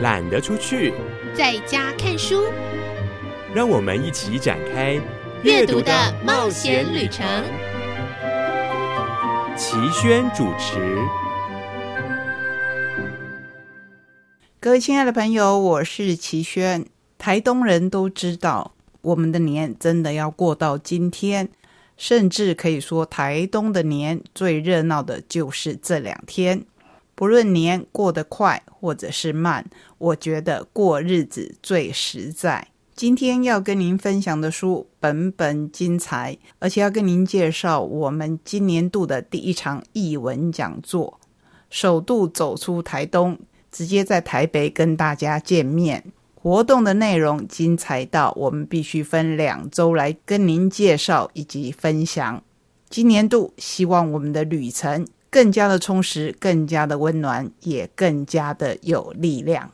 懒得出去，在家看书。让我们一起展开阅读的冒险旅程。齐轩主持。各位亲爱的朋友，我是齐轩。台东人都知道，我们的年真的要过到今天，甚至可以说，台东的年最热闹的就是这两天。不论年过得快或者是慢，我觉得过日子最实在。今天要跟您分享的书本本精彩，而且要跟您介绍我们今年度的第一场译文讲座，首度走出台东，直接在台北跟大家见面。活动的内容精彩到我们必须分两周来跟您介绍以及分享。今年度希望我们的旅程。更加的充实，更加的温暖，也更加的有力量。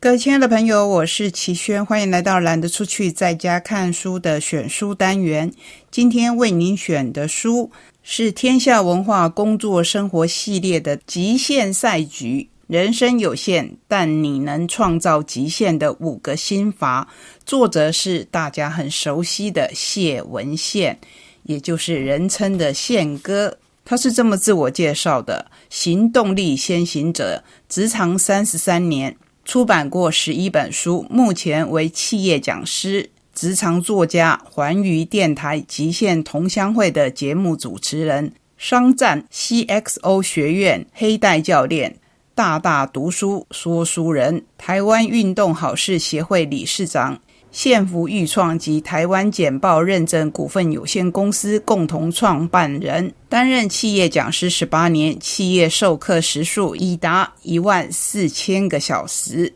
各位亲爱的朋友，我是齐轩，欢迎来到懒得出去在家看书的选书单元。今天为您选的书是天下文化工作生活系列的《极限赛局》，人生有限，但你能创造极限的五个心法。作者是大家很熟悉的谢文宪，也就是人称的宪哥。他是这么自我介绍的：行动力先行者，职场三十三年，出版过十一本书，目前为企业讲师、职场作家，环宇电台极限同乡会的节目主持人，商战 CXO 学院黑带教练，大大读书说书人，台湾运动好事协会理事长。县福预创及台湾简报认证股份有限公司共同创办人，担任企业讲师十八年，企业授课时数已达一万四千个小时，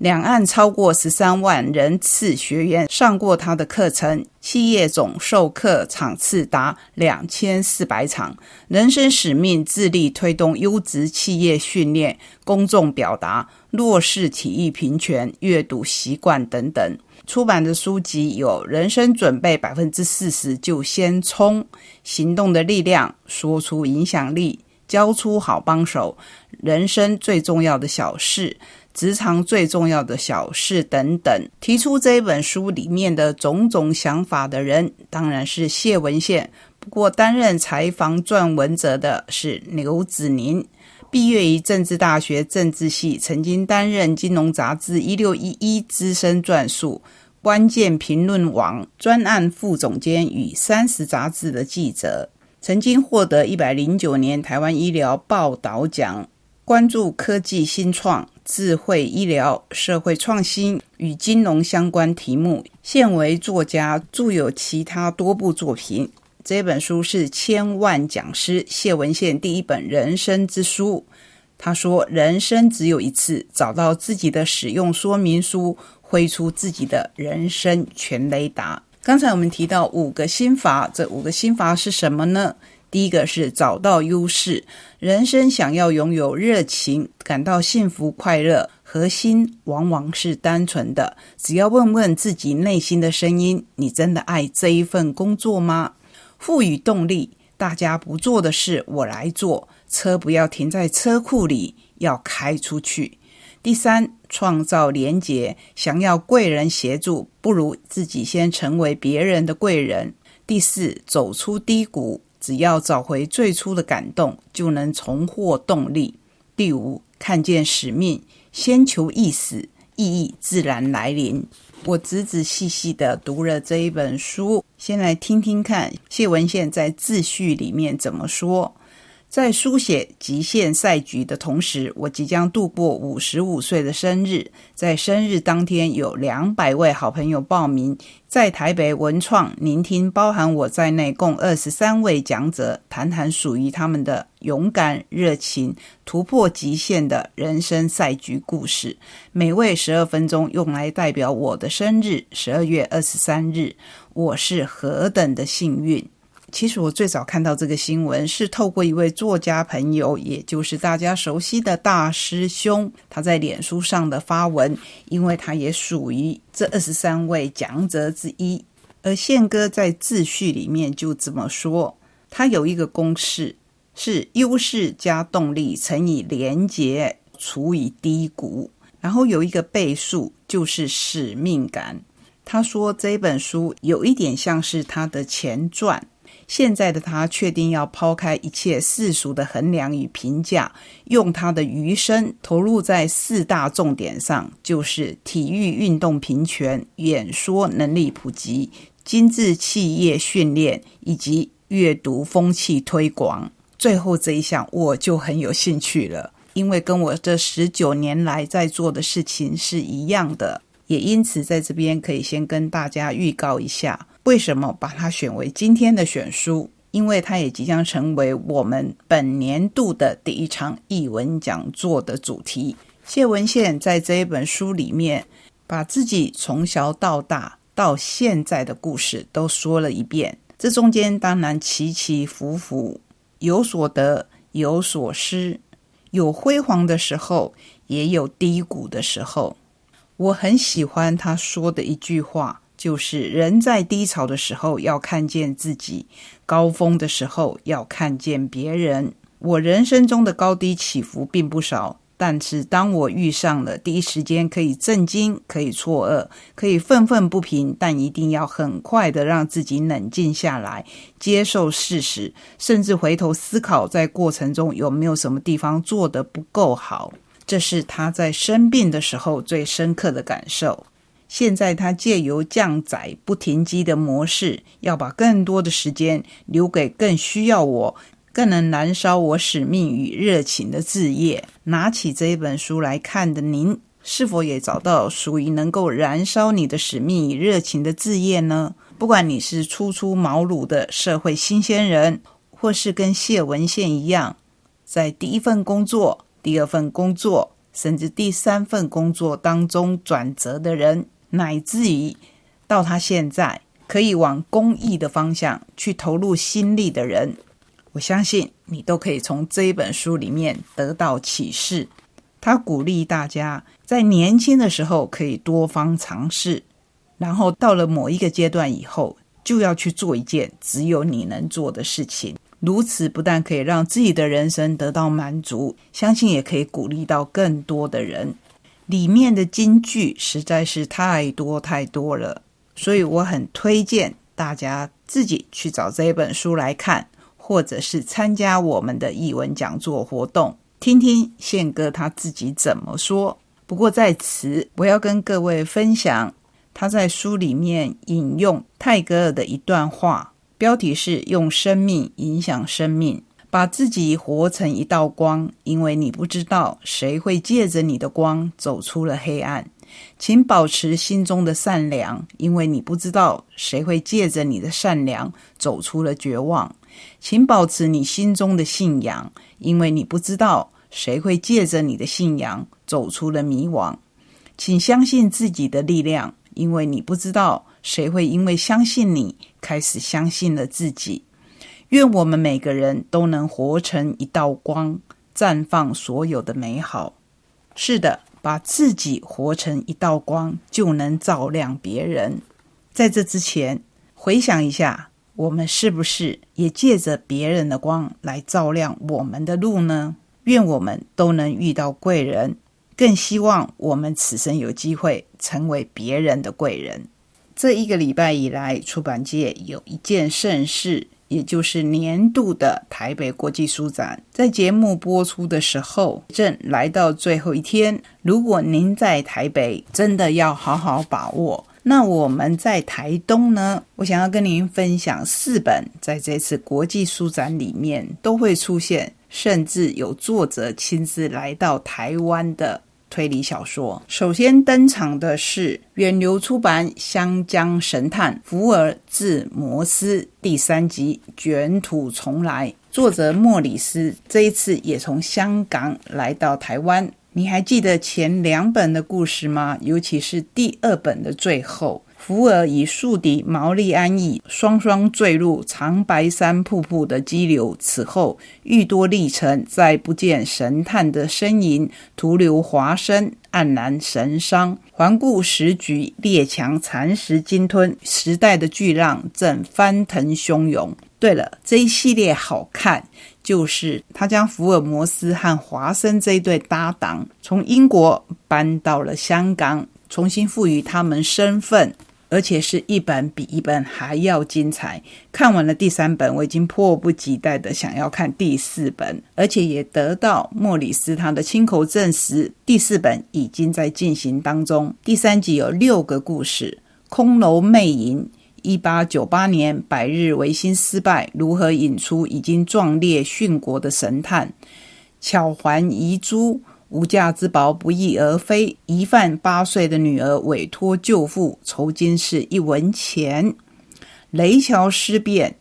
两岸超过十三万人次学员上过他的课程，企业总授课场次达两千四百场，人生使命致力推动优质企业训练、公众表达、弱势体育平权、阅读习惯等等。出版的书籍有《人生准备百分之四十就先冲》《行动的力量》《说出影响力》《交出好帮手》《人生最重要的小事》《职场最重要的小事》等等。提出这本书里面的种种想法的人，当然是谢文宪。不过，担任采访撰文者的是刘子宁。毕业于政治大学政治系，曾经担任《金融杂志》一六一一资深撰述。关键评论网专案副总监与三十杂志的记者，曾经获得一百零九年台湾医疗报道奖。关注科技新创、智慧医疗、社会创新与金融相关题目。现为作家，著有其他多部作品。这本书是千万讲师谢文宪第一本人生之书。他说：“人生只有一次，找到自己的使用说明书。”挥出自己的人生全雷达。刚才我们提到五个心法，这五个心法是什么呢？第一个是找到优势。人生想要拥有热情，感到幸福快乐，核心往往是单纯的。只要问问自己内心的声音：你真的爱这一份工作吗？赋予动力，大家不做的事我来做。车不要停在车库里，要开出去。第三，创造连结。想要贵人协助，不如自己先成为别人的贵人。第四，走出低谷，只要找回最初的感动，就能重获动力。第五，看见使命，先求意思，意义自然来临。我仔仔细细的读了这一本书，先来听听看谢文宪在自序里面怎么说。在书写极限赛局的同时，我即将度过五十五岁的生日。在生日当天，有两百位好朋友报名，在台北文创聆听包含我在内共二十三位讲者，谈谈属于他们的勇敢、热情、突破极限的人生赛局故事。每位十二分钟，用来代表我的生日——十二月二十三日。我是何等的幸运！其实我最早看到这个新闻是透过一位作家朋友，也就是大家熟悉的大师兄，他在脸书上的发文，因为他也属于这二十三位讲者之一。而宪哥在自序里面就这么说，他有一个公式是优势加动力乘以连结除以低谷。然后有一个倍数就是使命感。他说这本书有一点像是他的前传。现在的他确定要抛开一切世俗的衡量与评价，用他的余生投入在四大重点上，就是体育运动平权、演说能力普及、精致企业训练以及阅读风气推广。最后这一项我就很有兴趣了，因为跟我这十九年来在做的事情是一样的，也因此在这边可以先跟大家预告一下。为什么把它选为今天的选书？因为它也即将成为我们本年度的第一场译文讲座的主题。谢文宪在这一本书里面，把自己从小到大到现在的故事都说了一遍。这中间当然起起伏伏，有所得，有所失，有辉煌的时候，也有低谷的时候。我很喜欢他说的一句话。就是人在低潮的时候要看见自己，高峰的时候要看见别人。我人生中的高低起伏并不少，但是当我遇上了第一时间可以震惊、可以错愕、可以愤愤不平，但一定要很快的让自己冷静下来，接受事实，甚至回头思考在过程中有没有什么地方做得不够好，这是他在生病的时候最深刻的感受。现在他借由降载不停机的模式，要把更多的时间留给更需要我、更能燃烧我使命与热情的置业。拿起这一本书来看的您，是否也找到属于能够燃烧你的使命与热情的志业呢？不管你是初出茅庐的社会新鲜人，或是跟谢文宪一样，在第一份工作、第二份工作，甚至第三份工作当中转折的人。乃至于到他现在可以往公益的方向去投入心力的人，我相信你都可以从这一本书里面得到启示。他鼓励大家在年轻的时候可以多方尝试，然后到了某一个阶段以后，就要去做一件只有你能做的事情。如此不但可以让自己的人生得到满足，相信也可以鼓励到更多的人。里面的金句实在是太多太多了，所以我很推荐大家自己去找这本书来看，或者是参加我们的译文讲座活动，听听宪哥他自己怎么说。不过在此，我要跟各位分享他在书里面引用泰戈尔的一段话，标题是“用生命影响生命”。把自己活成一道光，因为你不知道谁会借着你的光走出了黑暗。请保持心中的善良，因为你不知道谁会借着你的善良走出了绝望。请保持你心中的信仰，因为你不知道谁会借着你的信仰走出了迷惘。请相信自己的力量，因为你不知道谁会因为相信你开始相信了自己。愿我们每个人都能活成一道光，绽放所有的美好。是的，把自己活成一道光，就能照亮别人。在这之前，回想一下，我们是不是也借着别人的光来照亮我们的路呢？愿我们都能遇到贵人，更希望我们此生有机会成为别人的贵人。这一个礼拜以来，出版界有一件盛事。也就是年度的台北国际书展，在节目播出的时候，正来到最后一天。如果您在台北，真的要好好把握。那我们在台东呢？我想要跟您分享四本在这次国际书展里面都会出现，甚至有作者亲自来到台湾的。推理小说首先登场的是远流出版《香江神探福尔治摩斯》第三集《卷土重来》，作者莫里斯这一次也从香港来到台湾。你还记得前两本的故事吗？尤其是第二本的最后。福尔以宿敌毛利安义双双坠入长白山瀑布的激流，此后愈多历程，再不见神探的身影，徒留华生黯然神伤。环顾时局，列强蚕食鲸吞，时代的巨浪正翻腾汹涌。对了，这一系列好看，就是他将福尔摩斯和华生这一对搭档从英国搬到了香港，重新赋予他们身份。而且是一本比一本还要精彩。看完了第三本，我已经迫不及待的想要看第四本，而且也得到莫里斯他的亲口证实，第四本已经在进行当中。第三集有六个故事：空楼魅影，一八九八年百日维新失败，如何引出已经壮烈殉国的神探，巧还遗珠。无价之宝不翼而飞，疑犯八岁的女儿委托舅父筹金是一文钱。雷桥尸变，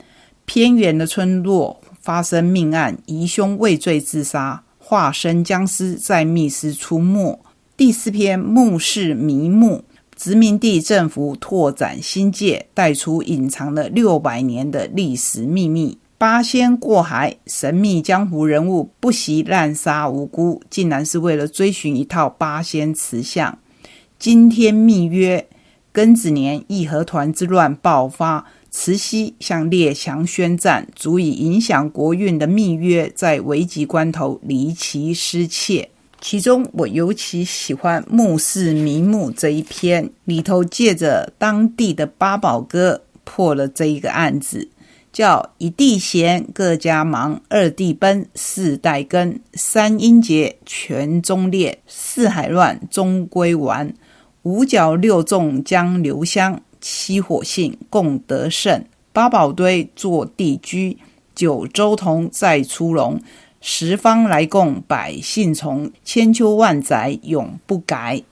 偏远的村落发生命案，疑凶畏罪自杀，化身僵尸在密室出没。第四篇墓室迷墓，殖民地政府拓展新界，带出隐藏了六百年的历史秘密。八仙过海，神秘江湖人物不惜滥杀无辜，竟然是为了追寻一套八仙瓷像。惊天密约，庚子年义和团之乱爆发，慈禧向列强宣战，足以影响国运的密约，在危急关头离奇失窃。其中，我尤其喜欢墓室迷墓这一篇，里头借着当地的八宝哥破了这一个案子。叫一地闲，各家忙；二地奔，四代耕；三音节，全中列；四海乱，终归完；五角六纵将留香；七火性，共得胜；八宝堆坐地居；九州同再出笼；十方来供，百姓从；千秋万载，永不改。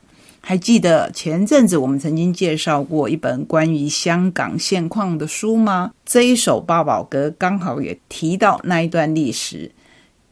还记得前阵子我们曾经介绍过一本关于香港现况的书吗？这一首八宝歌刚好也提到那一段历史，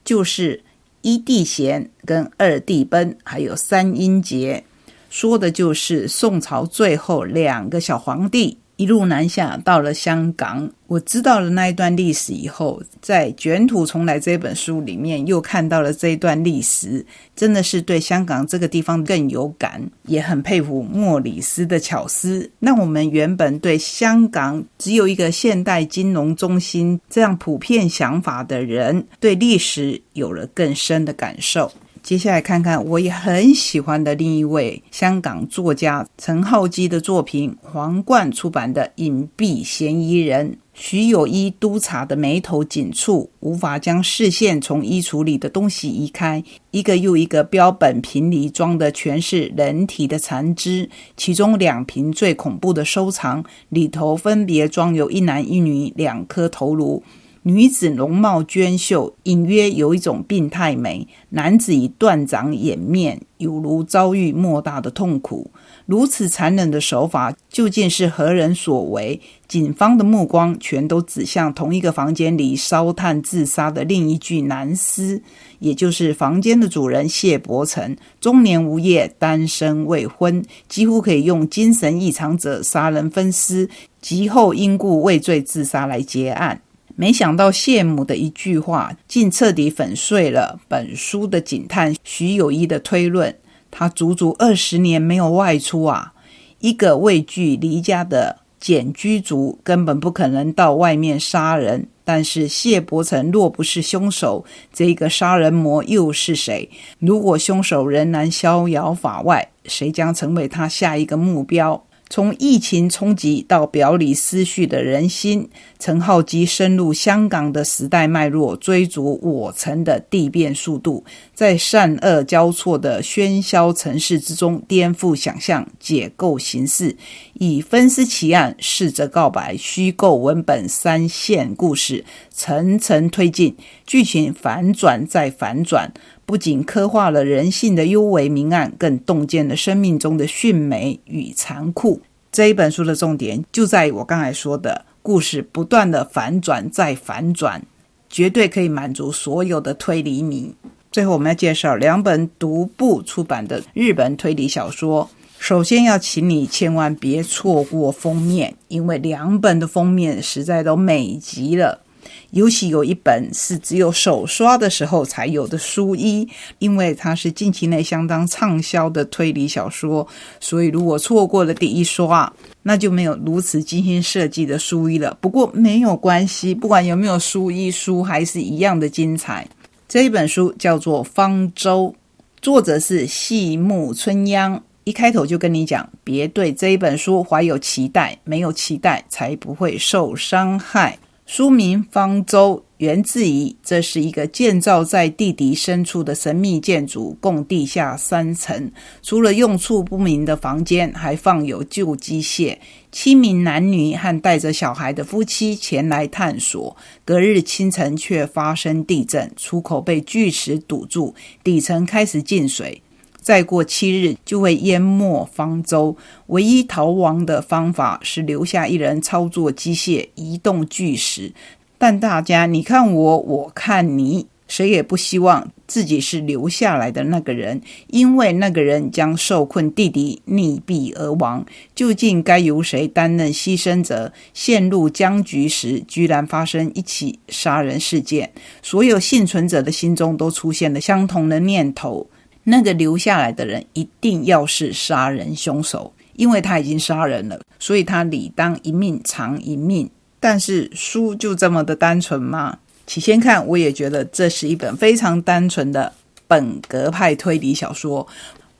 就是一帝贤跟二帝奔，还有三英杰，说的就是宋朝最后两个小皇帝。一路南下到了香港，我知道了那一段历史以后，在《卷土重来》这本书里面又看到了这一段历史，真的是对香港这个地方更有感，也很佩服莫里斯的巧思。那我们原本对香港只有一个现代金融中心这样普遍想法的人，对历史有了更深的感受。接下来看看我也很喜欢的另一位香港作家陈浩基的作品，皇冠出版的《隐蔽嫌疑人》。徐有一督察的眉头紧蹙，无法将视线从衣橱里的东西移开。一个又一个标本瓶里装的全是人体的残肢，其中两瓶最恐怖的收藏，里头分别装有一男一女两颗头颅。女子容貌娟秀，隐约有一种病态美；男子以断掌掩面，犹如遭遇莫大的痛苦。如此残忍的手法，究竟是何人所为？警方的目光全都指向同一个房间里烧炭自杀的另一具男尸，也就是房间的主人谢伯成，中年无业，单身未婚，几乎可以用精神异常者杀人分尸，及后因故畏罪自杀来结案。没想到谢母的一句话，竟彻底粉碎了本书的警探徐有一的推论。他足足二十年没有外出啊！一个畏惧离家的简居族，根本不可能到外面杀人。但是谢伯成若不是凶手，这个杀人魔又是谁？如果凶手仍然逍遥法外，谁将成为他下一个目标？从疫情冲击到表里思绪的人心，陈浩基深入香港的时代脉络，追逐我城的地变速度，在善恶交错的喧嚣城市之中颠覆想象，解构形式，以分尸奇案、逝者告白、虚构文本三线故事层层推进，剧情反转再反转。不仅刻画了人性的幽微明暗，更洞见了生命中的迅美与残酷。这一本书的重点就在我刚才说的故事不断的反转再反转，绝对可以满足所有的推理迷。最后，我们要介绍两本独步出版的日本推理小说。首先要请你千万别错过封面，因为两本的封面实在都美极了。尤其有一本是只有手刷的时候才有的书衣，因为它是近期内相当畅销的推理小说，所以如果错过了第一刷，那就没有如此精心设计的书衣了。不过没有关系，不管有没有书衣，书还是一样的精彩。这一本书叫做《方舟》，作者是细木春央。一开头就跟你讲，别对这一本书怀有期待，没有期待才不会受伤害。书名《方舟》源自于这是一个建造在地底深处的神秘建筑，共地下三层。除了用处不明的房间，还放有旧机械。七名男女和带着小孩的夫妻前来探索。隔日清晨，却发生地震，出口被巨石堵住，底层开始进水。再过七日就会淹没方舟，唯一逃亡的方法是留下一人操作机械移动巨石。但大家你看我，我看你，谁也不希望自己是留下来的那个人，因为那个人将受困地底溺毙而亡。究竟该由谁担任牺牲者？陷入僵局时，居然发生一起杀人事件，所有幸存者的心中都出现了相同的念头。那个留下来的人一定要是杀人凶手，因为他已经杀人了，所以他理当一命偿一命。但是书就这么的单纯吗？起先看我也觉得这是一本非常单纯的本格派推理小说。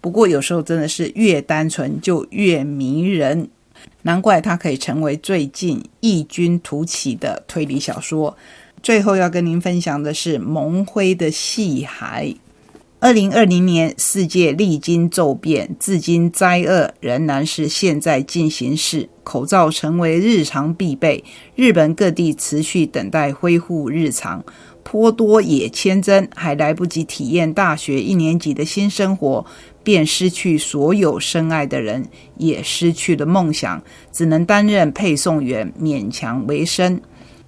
不过有时候真的是越单纯就越迷人，难怪它可以成为最近异军突起的推理小说。最后要跟您分享的是蒙灰的戏海。二零二零年，世界历经骤变，至今灾厄仍然是现在进行式。口罩成为日常必备，日本各地持续等待恢复日常。颇多也千真，还来不及体验大学一年级的新生活，便失去所有深爱的人，也失去了梦想，只能担任配送员，勉强为生。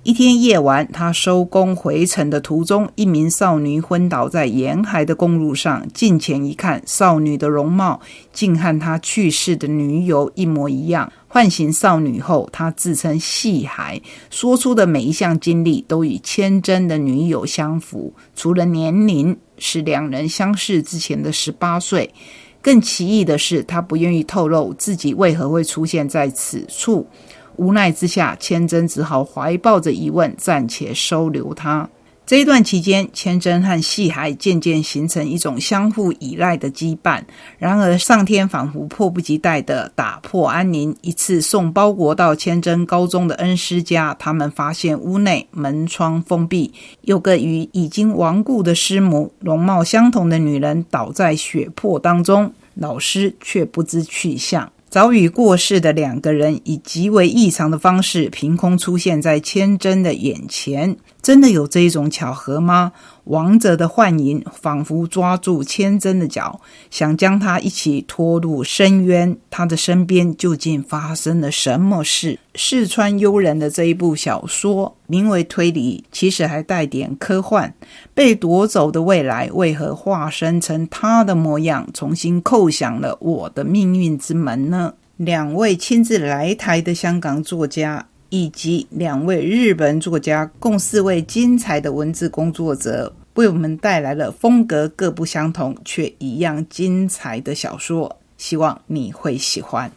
一天夜晚，他收工回程的途中，一名少女昏倒在沿海的公路上。近前一看，少女的容貌竟和他去世的女友一模一样。唤醒少女后，他自称细海，说出的每一项经历都与千真的女友相符，除了年龄是两人相识之前的十八岁。更奇异的是，他不愿意透露自己为何会出现在此处。无奈之下，千真只好怀抱着疑问，暂且收留他。这一段期间，千真和细海渐渐形成一种相互依赖的羁绊。然而，上天仿佛迫不及待地打破安宁。一次送包裹到千真高中的恩师家，他们发现屋内门窗封闭，有个与已经亡故的师母容貌相同的女人倒在血泊当中，老师却不知去向。早已过世的两个人，以极为异常的方式凭空出现在千真的眼前。真的有这一种巧合吗？王者的幻影仿佛抓住千真的脚，想将他一起拖入深渊。他的身边究竟发生了什么事？四川悠人的这一部小说名为推理，其实还带点科幻。被夺走的未来为何化身成他的模样，重新叩响了我的命运之门呢？两位亲自来台的香港作家。以及两位日本作家，共四位精彩的文字工作者，为我们带来了风格各不相同却一样精彩的小说，希望你会喜欢。